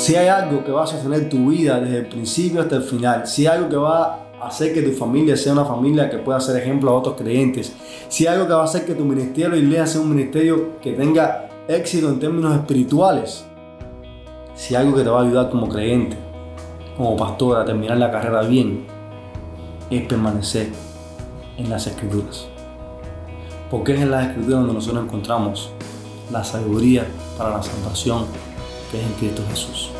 si hay algo que va a sostener tu vida desde el principio hasta el final, si hay algo que va a hacer que tu familia sea una familia que pueda ser ejemplo a otros creyentes, si hay algo que va a hacer que tu ministerio y iglesia sea un ministerio que tenga éxito en términos espirituales, si hay algo que te va a ayudar como creyente, como pastor a terminar la carrera bien, es permanecer en las escrituras. Porque es en las escrituras donde nosotros encontramos la sabiduría para la salvación que es en Cristo Jesús.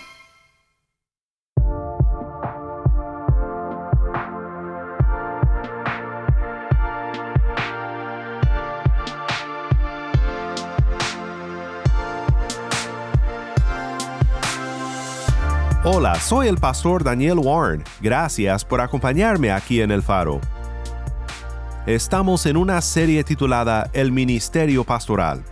Soy el pastor Daniel Warren. Gracias por acompañarme aquí en El Faro. Estamos en una serie titulada El Ministerio Pastoral.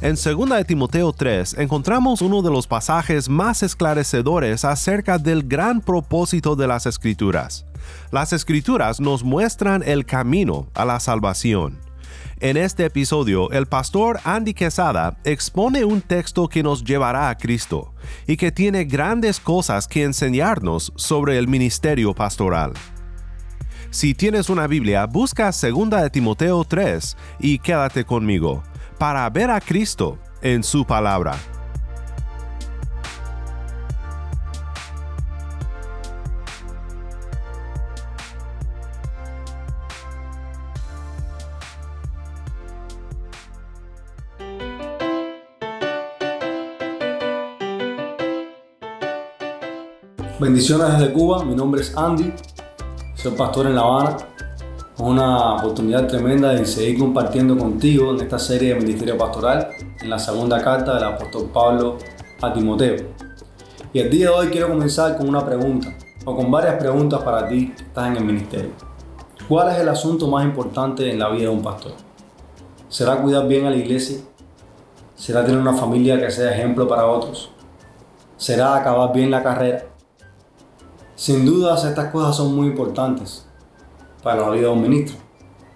En 2 de Timoteo 3 encontramos uno de los pasajes más esclarecedores acerca del gran propósito de las Escrituras. Las Escrituras nos muestran el camino a la salvación. En este episodio, el pastor Andy Quesada expone un texto que nos llevará a Cristo y que tiene grandes cosas que enseñarnos sobre el ministerio pastoral. Si tienes una Biblia, busca 2 de Timoteo 3 y quédate conmigo para ver a Cristo en su palabra. Bendiciones desde Cuba, mi nombre es Andy, soy pastor en La Habana. Es una oportunidad tremenda de seguir compartiendo contigo en esta serie de Ministerio Pastoral, en la segunda carta del apóstol Pablo a Timoteo. Y el día de hoy quiero comenzar con una pregunta, o con varias preguntas para ti que estás en el ministerio. ¿Cuál es el asunto más importante en la vida de un pastor? ¿Será cuidar bien a la iglesia? ¿Será tener una familia que sea ejemplo para otros? ¿Será acabar bien la carrera? Sin dudas estas cosas son muy importantes para la vida de un ministro.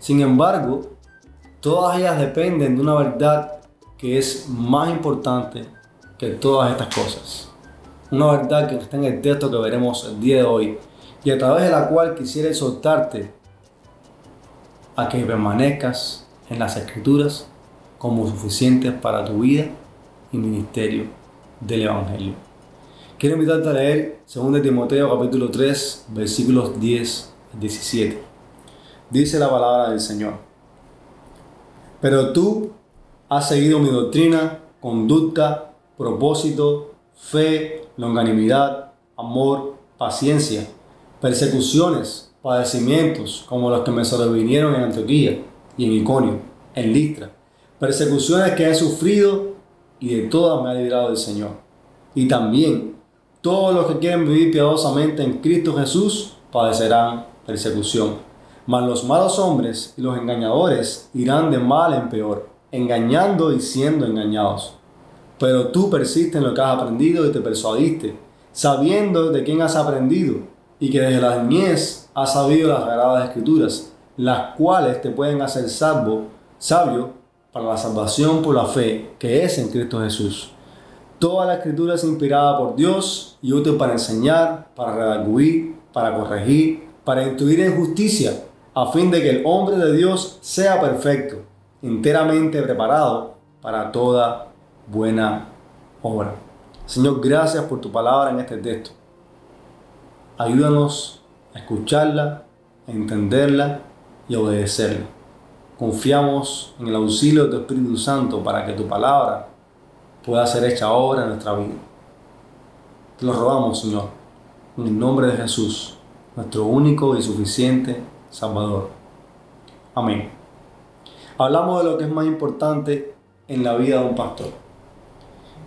Sin embargo, todas ellas dependen de una verdad que es más importante que todas estas cosas. Una verdad que está en el texto que veremos el día de hoy y a través de la cual quisiera exhortarte a que permanezcas en las escrituras como suficientes para tu vida y ministerio del Evangelio. Quiero invitarte a leer 2 Timoteo capítulo 3 versículos 10 al 17. Dice la palabra del Señor. Pero tú has seguido mi doctrina, conducta, propósito, fe, longanimidad, amor, paciencia, persecuciones, padecimientos, como los que me sobrevinieron en Antioquía y en Iconio, en Listra, persecuciones que he sufrido y de todas me ha librado el Señor. Y también todos los que quieren vivir piadosamente en Cristo Jesús padecerán persecución. Mas los malos hombres y los engañadores irán de mal en peor, engañando y siendo engañados. Pero tú persistes en lo que has aprendido y te persuadiste, sabiendo de quién has aprendido y que desde la niñez has sabido las sagradas escrituras, las cuales te pueden hacer salvo, sabio para la salvación por la fe que es en Cristo Jesús. Toda la escritura es inspirada por Dios y útil para enseñar, para redarguir, para corregir, para instruir en justicia, a fin de que el hombre de Dios sea perfecto, enteramente preparado para toda buena obra. Señor, gracias por tu palabra en este texto. Ayúdanos a escucharla entenderla y obedecerla. Confiamos en el auxilio de tu Espíritu Santo para que tu palabra pueda ser hecha ahora en nuestra vida. Te lo rogamos, Señor, en el nombre de Jesús, nuestro único y suficiente Salvador. Amén. Hablamos de lo que es más importante en la vida de un pastor.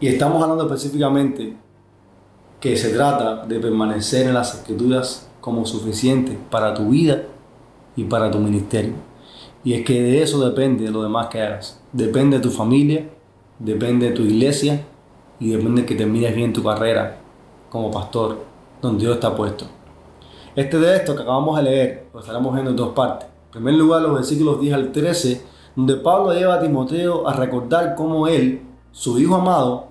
Y estamos hablando específicamente que se trata de permanecer en las escrituras como suficiente para tu vida y para tu ministerio. Y es que de eso depende de lo demás que hagas. Depende de tu familia, depende de tu iglesia y depende de que termines bien tu carrera como pastor donde Dios está puesto. Este de esto que acabamos de leer lo estaremos viendo en dos partes. En primer lugar, los versículos 10 al 13, donde Pablo lleva a Timoteo a recordar cómo él, su hijo amado,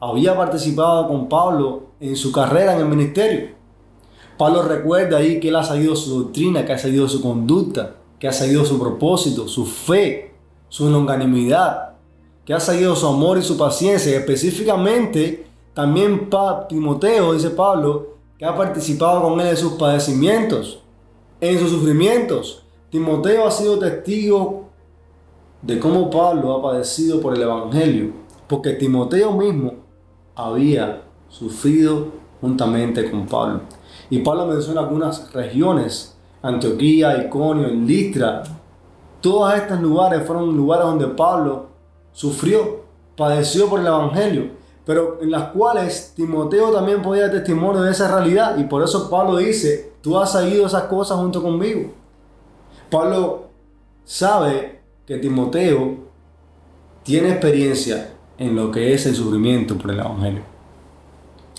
había participado con Pablo en su carrera en el ministerio. Pablo recuerda ahí que él ha seguido su doctrina, que ha seguido su conducta, que ha seguido su propósito, su fe, su longanimidad, que ha seguido su amor y su paciencia. Y específicamente, también Timoteo, dice Pablo, que ha participado con él en sus padecimientos, en sus sufrimientos. Timoteo ha sido testigo de cómo Pablo ha padecido por el Evangelio, porque Timoteo mismo había sufrido juntamente con Pablo. Y Pablo menciona algunas regiones, Antioquía, Iconio, Listra. Todos estos lugares fueron lugares donde Pablo sufrió, padeció por el Evangelio, pero en las cuales Timoteo también podía testimonio de esa realidad. Y por eso Pablo dice, tú has seguido esas cosas junto conmigo. Pablo sabe que Timoteo tiene experiencia en lo que es el sufrimiento por el Evangelio.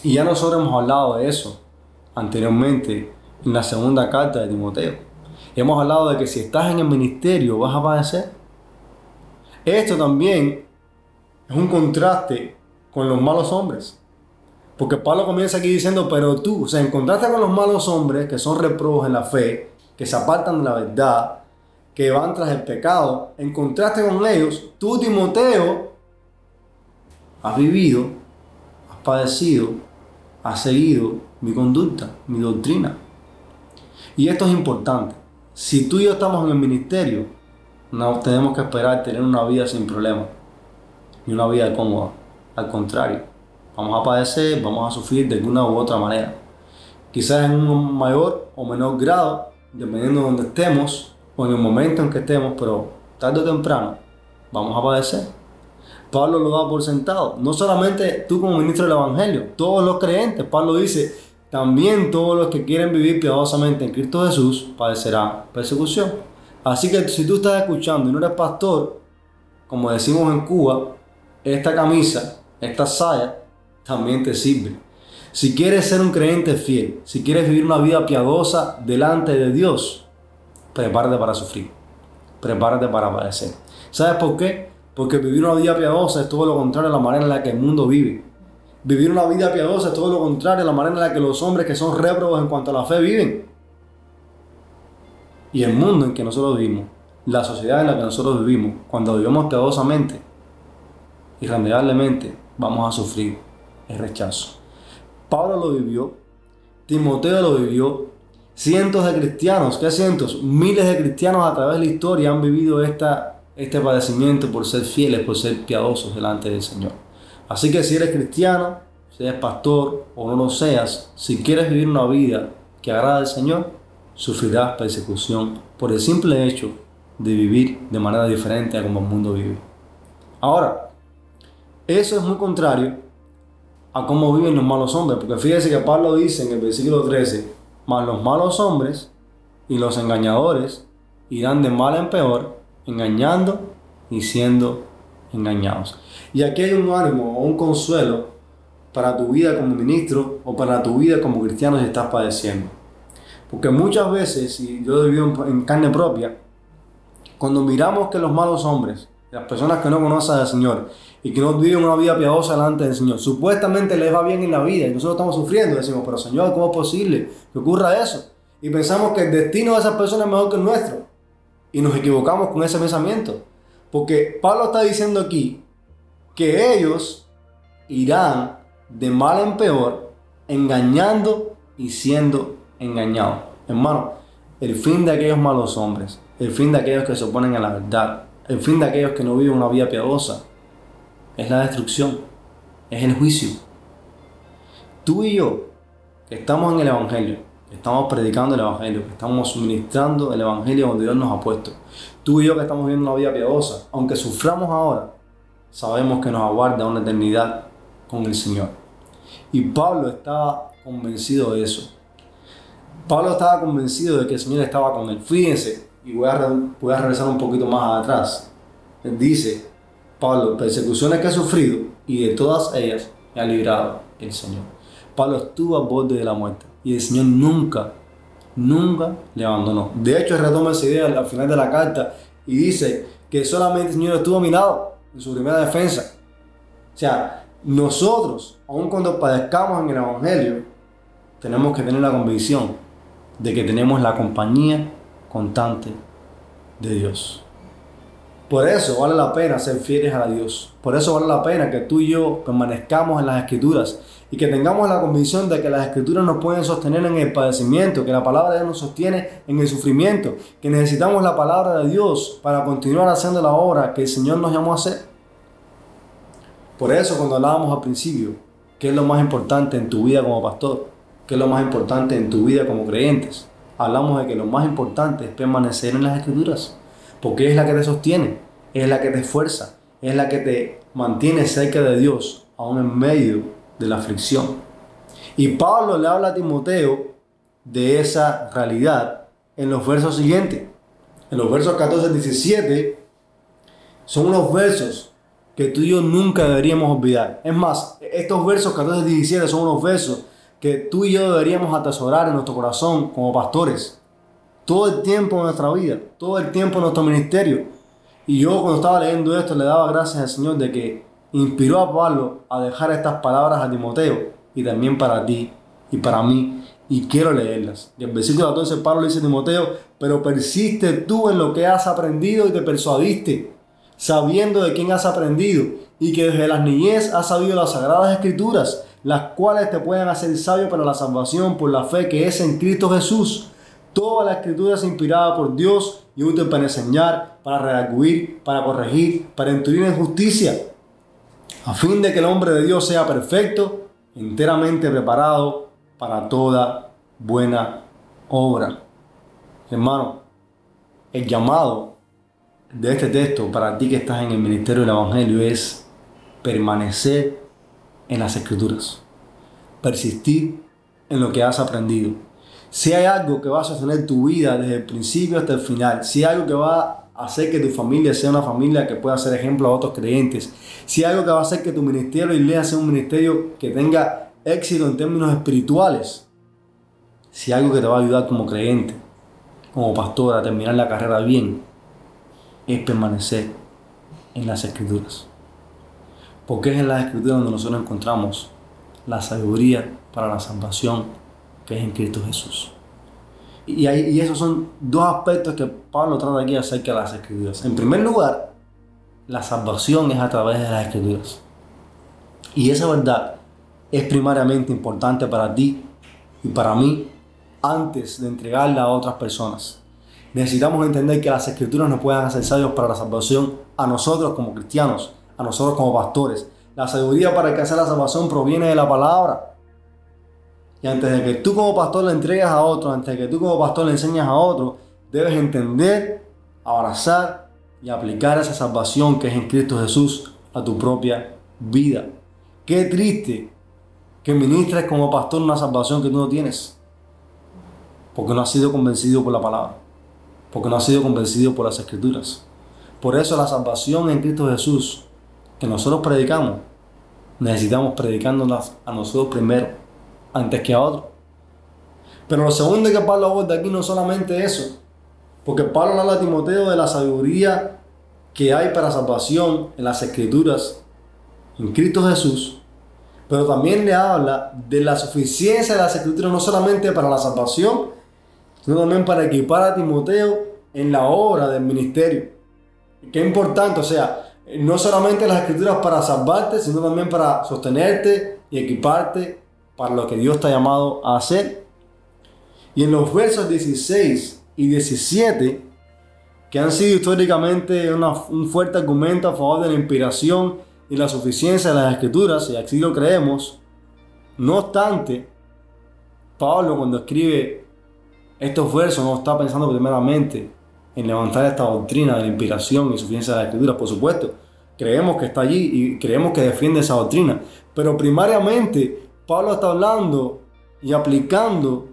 Y ya nosotros hemos hablado de eso anteriormente en la segunda carta de Timoteo. hemos hablado de que si estás en el ministerio vas a padecer. Esto también es un contraste con los malos hombres. Porque Pablo comienza aquí diciendo, pero tú, o sea, en contraste con los malos hombres que son reprobos en la fe, que se apartan de la verdad, que van tras el pecado, en contraste con ellos, tú, Timoteo, has vivido, has padecido, has seguido mi conducta, mi doctrina. Y esto es importante. Si tú y yo estamos en el ministerio, no tenemos que esperar tener una vida sin problemas, ni una vida cómoda. Al contrario, vamos a padecer, vamos a sufrir de alguna u otra manera. Quizás en un mayor o menor grado, dependiendo de donde estemos o en el momento en que estemos, pero tarde o temprano vamos a padecer. Pablo lo da por sentado. No solamente tú como ministro del Evangelio, todos los creyentes. Pablo dice, también todos los que quieren vivir piadosamente en Cristo Jesús padecerán persecución. Así que si tú estás escuchando y no eres pastor, como decimos en Cuba, esta camisa, esta saya, también te sirve. Si quieres ser un creyente fiel, si quieres vivir una vida piadosa delante de Dios, prepárate para sufrir, prepárate para padecer. ¿Sabes por qué? Porque vivir una vida piadosa es todo lo contrario a la manera en la que el mundo vive. Vivir una vida piadosa es todo lo contrario a la manera en la que los hombres que son réprobos en cuanto a la fe viven. Y el mundo en que nosotros vivimos, la sociedad en la que nosotros vivimos, cuando vivimos piadosamente, irremediablemente vamos a sufrir el rechazo. Pablo lo vivió, Timoteo lo vivió, cientos de cristianos, ¿qué cientos? Miles de cristianos a través de la historia han vivido esta este padecimiento por ser fieles, por ser piadosos delante del Señor. Así que si eres cristiano, si eres pastor o no lo seas, si quieres vivir una vida que agrada al Señor, sufrirás persecución por el simple hecho de vivir de manera diferente a como el mundo vive. Ahora, eso es muy contrario a cómo viven los malos hombres, porque fíjese que Pablo dice en el versículo 13, mas los malos hombres y los engañadores irán de mal en peor, engañando y siendo engañados. Y aquí hay un ánimo o un consuelo para tu vida como ministro o para tu vida como cristiano si estás padeciendo. Porque muchas veces, y yo he vivido en carne propia, cuando miramos que los malos hombres, las personas que no conocen al Señor y que no viven una vida piadosa delante del Señor, supuestamente les va bien en la vida y nosotros estamos sufriendo, decimos, pero Señor, ¿cómo es posible que ocurra eso? Y pensamos que el destino de esas personas es mejor que el nuestro. Y nos equivocamos con ese pensamiento. Porque Pablo está diciendo aquí que ellos irán de mal en peor, engañando y siendo engañados. Hermano, el fin de aquellos malos hombres, el fin de aquellos que se oponen a la verdad, el fin de aquellos que no viven una vida piadosa, es la destrucción, es el juicio. Tú y yo, que estamos en el Evangelio, que estamos predicando el Evangelio, que estamos suministrando el Evangelio donde Dios nos ha puesto, tú y yo que estamos viviendo una vida piadosa, aunque suframos ahora, sabemos que nos aguarda una eternidad con el Señor. Y Pablo estaba convencido de eso. Pablo estaba convencido de que el Señor estaba con él. Fíjense, y voy a, a regresar un poquito más atrás. Dice, Pablo, persecuciones que ha sufrido y de todas ellas me ha librado el Señor. Pablo estuvo al borde de la muerte y el Señor nunca, nunca le abandonó. De hecho, retoma esa idea al final de la carta y dice que solamente el Señor estuvo a mi lado en su primera defensa. O sea, nosotros, aun cuando padezcamos en el Evangelio, tenemos que tener la convicción de que tenemos la compañía constante de Dios. Por eso vale la pena ser fieles a Dios. Por eso vale la pena que tú y yo permanezcamos en las escrituras y que tengamos la convicción de que las escrituras nos pueden sostener en el padecimiento, que la palabra de Dios nos sostiene en el sufrimiento, que necesitamos la palabra de Dios para continuar haciendo la obra que el Señor nos llamó a hacer. Por eso cuando hablábamos al principio, ¿qué es lo más importante en tu vida como pastor? ¿Qué es lo más importante en tu vida como creyentes? Hablamos de que lo más importante es permanecer en las escrituras, porque es la que te sostiene, es la que te esfuerza, es la que te mantiene cerca de Dios, aún en medio de la aflicción. Y Pablo le habla a Timoteo de esa realidad en los versos siguientes. En los versos 14 y 17 son unos versos que tú y yo nunca deberíamos olvidar. Es más, estos versos 14 y 17 son unos versos que tú y yo deberíamos atesorar en nuestro corazón como pastores. Todo el tiempo de nuestra vida, todo el tiempo en nuestro ministerio. Y yo cuando estaba leyendo esto le daba gracias al Señor de que inspiró a Pablo a dejar estas palabras a Timoteo y también para ti y para mí. Y quiero leerlas. Y el versículo 14 Pablo dice a Timoteo, pero persiste tú en lo que has aprendido y te persuadiste sabiendo de quién has aprendido y que desde la niñez has sabido las sagradas escrituras, las cuales te pueden hacer sabio para la salvación por la fe que es en Cristo Jesús. Toda la escritura es inspirada por Dios y útil para enseñar, para redarguir, para corregir, para instruir en justicia, a fin de que el hombre de Dios sea perfecto, enteramente preparado para toda buena obra. Hermano, el llamado de este texto para ti que estás en el ministerio del Evangelio es permanecer en las escrituras, persistir en lo que has aprendido. Si hay algo que va a sostener tu vida desde el principio hasta el final, si algo que va a hacer que tu familia sea una familia que pueda ser ejemplo a otros creyentes, si hay algo que va a hacer que tu ministerio y iglesia sea un ministerio que tenga éxito en términos espirituales, si algo que te va a ayudar como creyente, como pastor a terminar la carrera bien, es permanecer en las escrituras. Porque es en las escrituras donde nosotros encontramos la sabiduría para la salvación que es en Cristo Jesús. Y, y esos son dos aspectos que Pablo trata aquí acerca de las escrituras. En primer lugar, la salvación es a través de las escrituras. Y esa verdad es primariamente importante para ti y para mí antes de entregarla a otras personas. Necesitamos entender que las escrituras nos pueden hacer sabios para la salvación a nosotros como cristianos, a nosotros como pastores. La sabiduría para alcanzar la salvación proviene de la palabra. Y antes de que tú como pastor le entregues a otro, antes de que tú como pastor le enseñas a otro, debes entender, abrazar y aplicar esa salvación que es en Cristo Jesús a tu propia vida. Qué triste que ministres como pastor una salvación que tú no tienes, porque no has sido convencido por la palabra porque no ha sido convencido por las escrituras. Por eso la salvación en Cristo Jesús que nosotros predicamos, necesitamos predicándolas a nosotros primero, antes que a otros. Pero lo segundo que Pablo aborda aquí no es solamente eso, porque Pablo habla a Timoteo de la sabiduría que hay para salvación en las escrituras en Cristo Jesús, pero también le habla de la suficiencia de las escrituras no solamente para la salvación, sino también para equipar a Timoteo en la obra del ministerio. Qué importante, o sea, no solamente las escrituras para salvarte, sino también para sostenerte y equiparte para lo que Dios te ha llamado a hacer. Y en los versos 16 y 17, que han sido históricamente un fuerte argumento a favor de la inspiración y la suficiencia de las escrituras, y así lo creemos. No obstante, Pablo cuando escribe estos versos no está pensando primeramente en levantar esta doctrina de la inspiración y suficiencia de las escrituras, por supuesto. Creemos que está allí y creemos que defiende esa doctrina. Pero primariamente Pablo está hablando y aplicando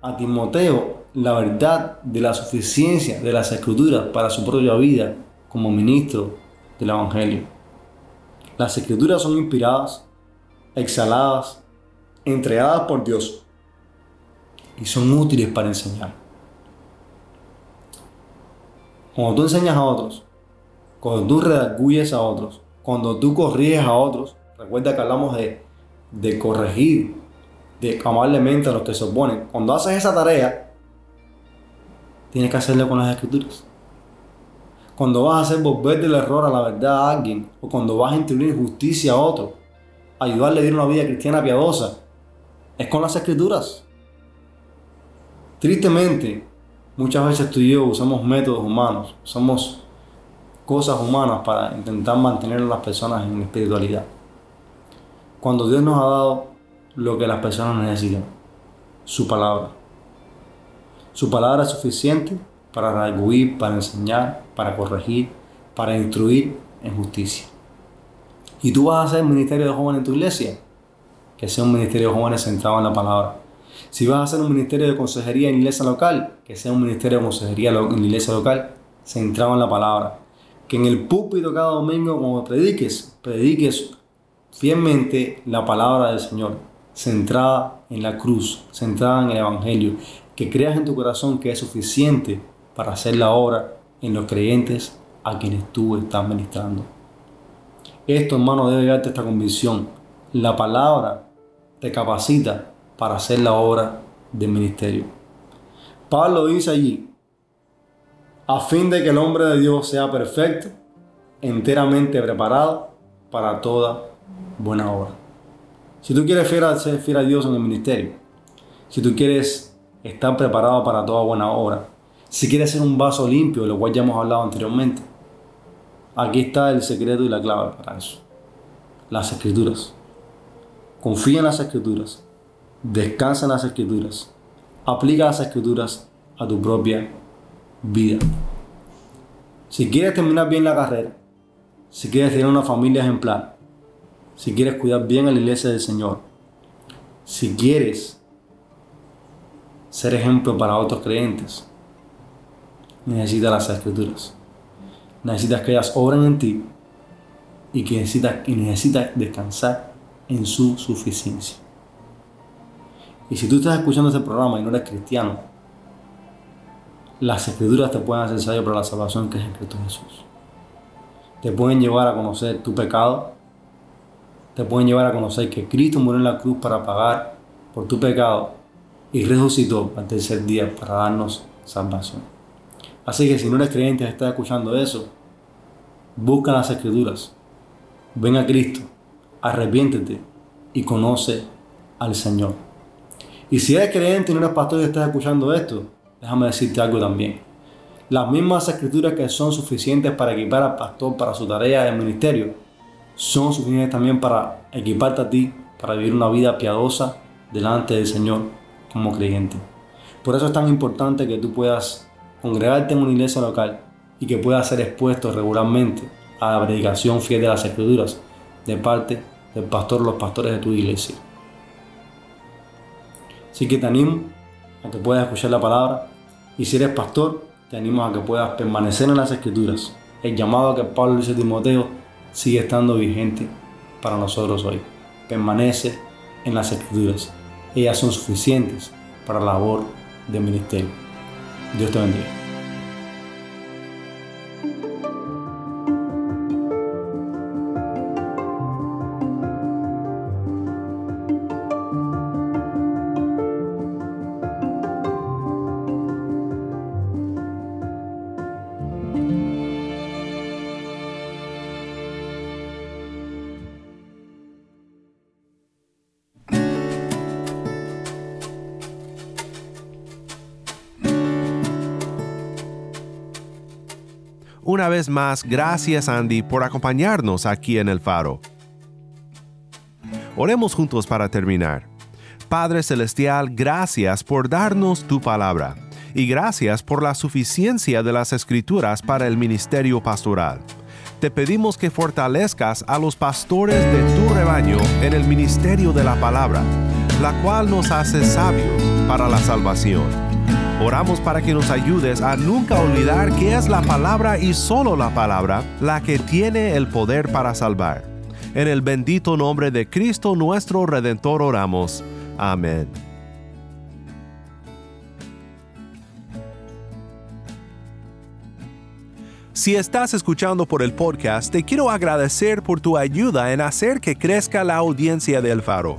a Timoteo la verdad de la suficiencia de las escrituras para su propia vida como ministro del Evangelio. Las escrituras son inspiradas, exhaladas, entregadas por Dios y son útiles para enseñar. Cuando tú enseñas a otros, cuando tú redarguyes a otros, cuando tú corriges a otros, recuerda que hablamos de, de corregir, de amablemente a los que se oponen. Cuando haces esa tarea, tienes que hacerlo con las escrituras. Cuando vas a hacer volver del error a la verdad a alguien, o cuando vas a instruir justicia a otro, ayudarle a vivir una vida cristiana piadosa, es con las escrituras. Tristemente, muchas veces tú y yo usamos métodos humanos, usamos cosas humanas para intentar mantener a las personas en espiritualidad. Cuando Dios nos ha dado lo que las personas necesitan, su palabra. Su palabra es suficiente para redarguir, para enseñar, para corregir, para instruir en justicia. Y tú vas a hacer ministerio de jóvenes en tu iglesia, que sea un ministerio de jóvenes centrado en la palabra si vas a hacer un ministerio de consejería en iglesia local, que sea un ministerio de consejería en iglesia local centrado en la palabra. Que en el púlpito cada domingo, como prediques, prediques fielmente la palabra del Señor, centrada en la cruz, centrada en el Evangelio. Que creas en tu corazón que es suficiente para hacer la obra en los creyentes a quienes tú estás ministrando. Esto, hermano, debe darte esta convicción. La palabra te capacita para hacer la obra del ministerio. Pablo dice allí, a fin de que el hombre de Dios sea perfecto, enteramente preparado para toda buena obra. Si tú quieres ser fiel a Dios en el ministerio, si tú quieres estar preparado para toda buena obra, si quieres ser un vaso limpio, de lo cual ya hemos hablado anteriormente, aquí está el secreto y la clave para eso. Las escrituras. Confía en las escrituras descansa en las escrituras, aplica las escrituras a tu propia vida. Si quieres terminar bien la carrera, si quieres tener una familia ejemplar, si quieres cuidar bien a la iglesia del Señor, si quieres ser ejemplo para otros creyentes, necesitas las escrituras. Necesitas que ellas obren en ti y que necesitas, y necesitas descansar en su suficiencia. Y si tú estás escuchando este programa y no eres cristiano, las escrituras te pueden hacer sabio para la salvación que es en Cristo Jesús. Te pueden llevar a conocer tu pecado. Te pueden llevar a conocer que Cristo murió en la cruz para pagar por tu pecado y resucitó al tercer día para darnos salvación. Así que si no eres creyente y estás escuchando eso, busca las escrituras. Ven a Cristo, arrepiéntete y conoce al Señor. Y si eres creyente y no eres pastor y estás escuchando esto, déjame decirte algo también. Las mismas escrituras que son suficientes para equipar al pastor para su tarea de ministerio, son suficientes también para equiparte a ti para vivir una vida piadosa delante del Señor como creyente. Por eso es tan importante que tú puedas congregarte en una iglesia local y que puedas ser expuesto regularmente a la predicación fiel de las escrituras de parte del pastor o los pastores de tu iglesia. Así que te animo a que puedas escuchar la palabra y si eres pastor, te animo a que puedas permanecer en las escrituras. El llamado que Pablo dice a Timoteo sigue estando vigente para nosotros hoy. Permanece en las escrituras. Ellas son suficientes para la labor del ministerio. Dios te bendiga. Una vez más, gracias Andy por acompañarnos aquí en el faro. Oremos juntos para terminar. Padre Celestial, gracias por darnos tu palabra y gracias por la suficiencia de las escrituras para el ministerio pastoral. Te pedimos que fortalezcas a los pastores de tu rebaño en el ministerio de la palabra, la cual nos hace sabios para la salvación. Oramos para que nos ayudes a nunca olvidar que es la palabra y solo la palabra la que tiene el poder para salvar. En el bendito nombre de Cristo nuestro Redentor oramos. Amén. Si estás escuchando por el podcast, te quiero agradecer por tu ayuda en hacer que crezca la audiencia del faro.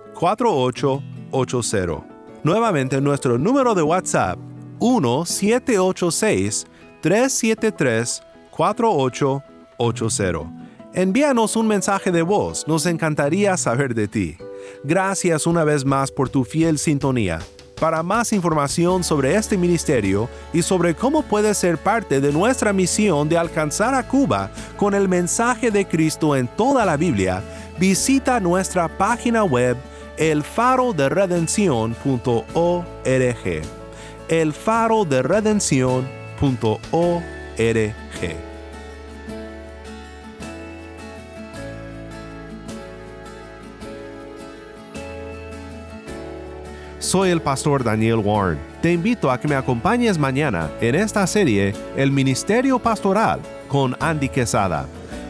1786-373-4880. Nuevamente nuestro número de WhatsApp 1786-373-4880. Envíanos un mensaje de voz, nos encantaría saber de ti. Gracias una vez más por tu fiel sintonía. Para más información sobre este ministerio y sobre cómo puedes ser parte de nuestra misión de alcanzar a Cuba con el mensaje de Cristo en toda la Biblia, visita nuestra página web elfaroderedencion.org. elfaroderedencion.org. Soy el pastor Daniel Warren. Te invito a que me acompañes mañana en esta serie El Ministerio Pastoral con Andy Quesada.